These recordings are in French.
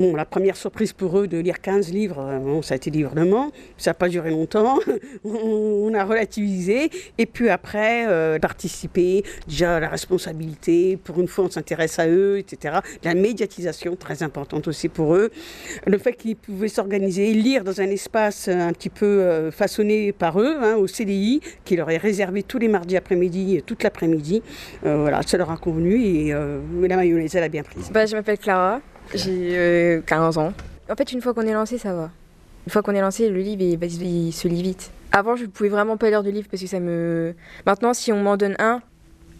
Bon, la première surprise pour eux de lire 15 livres, euh, bon, ça a été librement, ça n'a pas duré longtemps, on a relativisé, et puis après, euh, participer, déjà la responsabilité, pour une fois on s'intéresse à eux, etc. La médiatisation, très importante aussi pour eux, le fait qu'ils pouvaient s'organiser, lire dans un espace un petit peu euh, façonné par eux, hein, au CDI, qui leur est réservé tous les mardis après-midi, toute l'après-midi, voilà, ça leur a convenu, et la mayonnaise, elle a bien pris. Bah, je m'appelle Clara. J'ai 15 euh, ans. En fait, une fois qu'on est lancé, ça va. Une fois qu'on est lancé, le livre, il, se lit vite. Avant, je pouvais vraiment pas lire de livre parce que ça me. Maintenant, si on m'en donne un,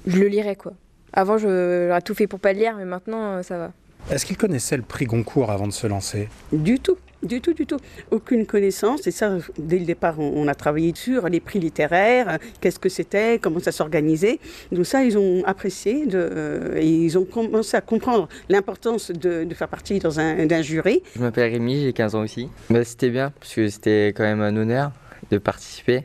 je le lirais quoi. Avant, j'aurais tout fait pour pas le lire, mais maintenant, euh, ça va. Est-ce qu'il connaissait le prix Goncourt avant de se lancer? Du tout. Du tout, du tout. Aucune connaissance. Et ça, dès le départ, on, a travaillé sur les prix littéraires, qu'est-ce que c'était, comment ça s'organisait. Donc ça, ils ont apprécié euh, et ils ont commencé à comprendre l'importance de, faire partie dans un, d'un jury. Je m'appelle Rémi, j'ai 15 ans aussi. Bah, c'était bien, parce que c'était quand même un honneur de participer.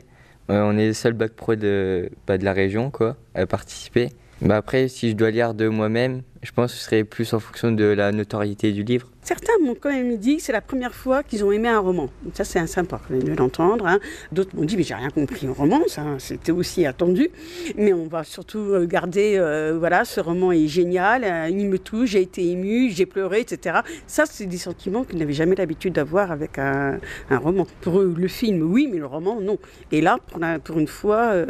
Euh, on est le seul bac pro de, bah, de la région quoi, à participer. Bah, après, si je dois lire de moi-même, je pense que ce serait plus en fonction de la notoriété du livre. Certains m'ont quand même dit que c'est la première fois qu'ils ont aimé un roman. Ça, c'est sympa de l'entendre. Hein. D'autres m'ont dit, mais j'ai rien compris au roman, ça, c'était aussi attendu. Mais on va surtout garder, euh, voilà, ce roman est génial, euh, il me touche, j'ai été ému, j'ai pleuré, etc. Ça, c'est des sentiments qu'ils n'avaient jamais l'habitude d'avoir avec un, roman. Pour eux, le film, oui, mais le roman, non. Et là, pour, une fois, euh,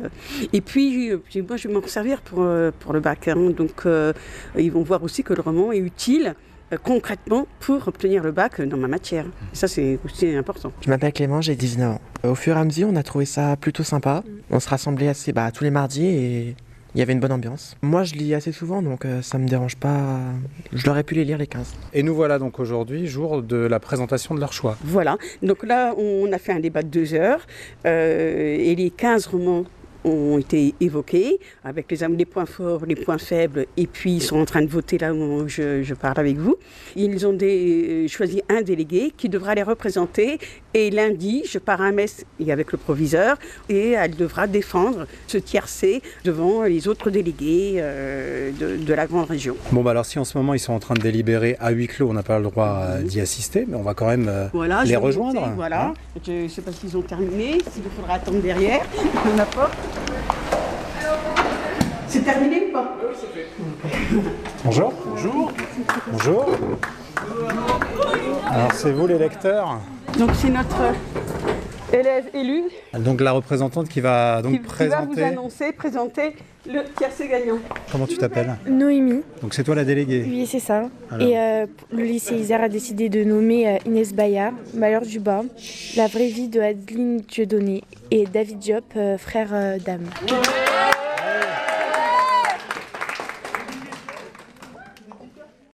et puis, moi, je vais m'en servir pour, pour le bac. Hein. donc, ils vont voir aussi que le roman est utile euh, concrètement pour obtenir le bac dans ma matière. ça, c'est aussi important. Je m'appelle Clément, j'ai 19 ans. Au fur et à mesure, on a trouvé ça plutôt sympa. Mm. On se rassemblait assez bah, tous les mardis et il y avait une bonne ambiance. Moi, je lis assez souvent, donc euh, ça me dérange pas. Je l'aurais pu les lire les 15. Et nous voilà donc aujourd'hui, jour de la présentation de leur choix. Voilà. Donc là, on a fait un débat de deux heures. Euh, et les 15 romans ont été évoqués, avec les, les, points forts, les points faibles, et puis ils sont en train de voter là où je, parle avec vous. Ils ont des, euh, choisi un délégué qui devra les représenter, et lundi, je pars à Metz et avec le proviseur, et elle devra défendre ce tiercé devant les autres délégués euh, de, la grande région. Bon, bah alors si en ce moment ils sont en train de délibérer à huis clos, on n'a pas le droit euh, d'y assister, mais on va quand même les rejoindre. voilà, hein je ne sais pas s'ils ont terminé, s'il faudra attendre derrière, on n'a pas. C'est terminé ou pas Oui, c'est fait. Bonjour. Bonjour. Bonjour. Alors, c'est vous les lecteurs? Donc, c'est notre élève élu. Donc, la représentante qui va donc présenter. Qui va vous annoncer, présenter le tiercé gagnant. Comment tu t'appelles Noémie. Donc, c'est toi la déléguée Oui, c'est ça. Et euh, le lycée Isère a décidé de nommer euh, Inès Bayard, Malheur du Bas, la vraie vie de Adeline Dieudonné et David Diop, euh, frère d'âme.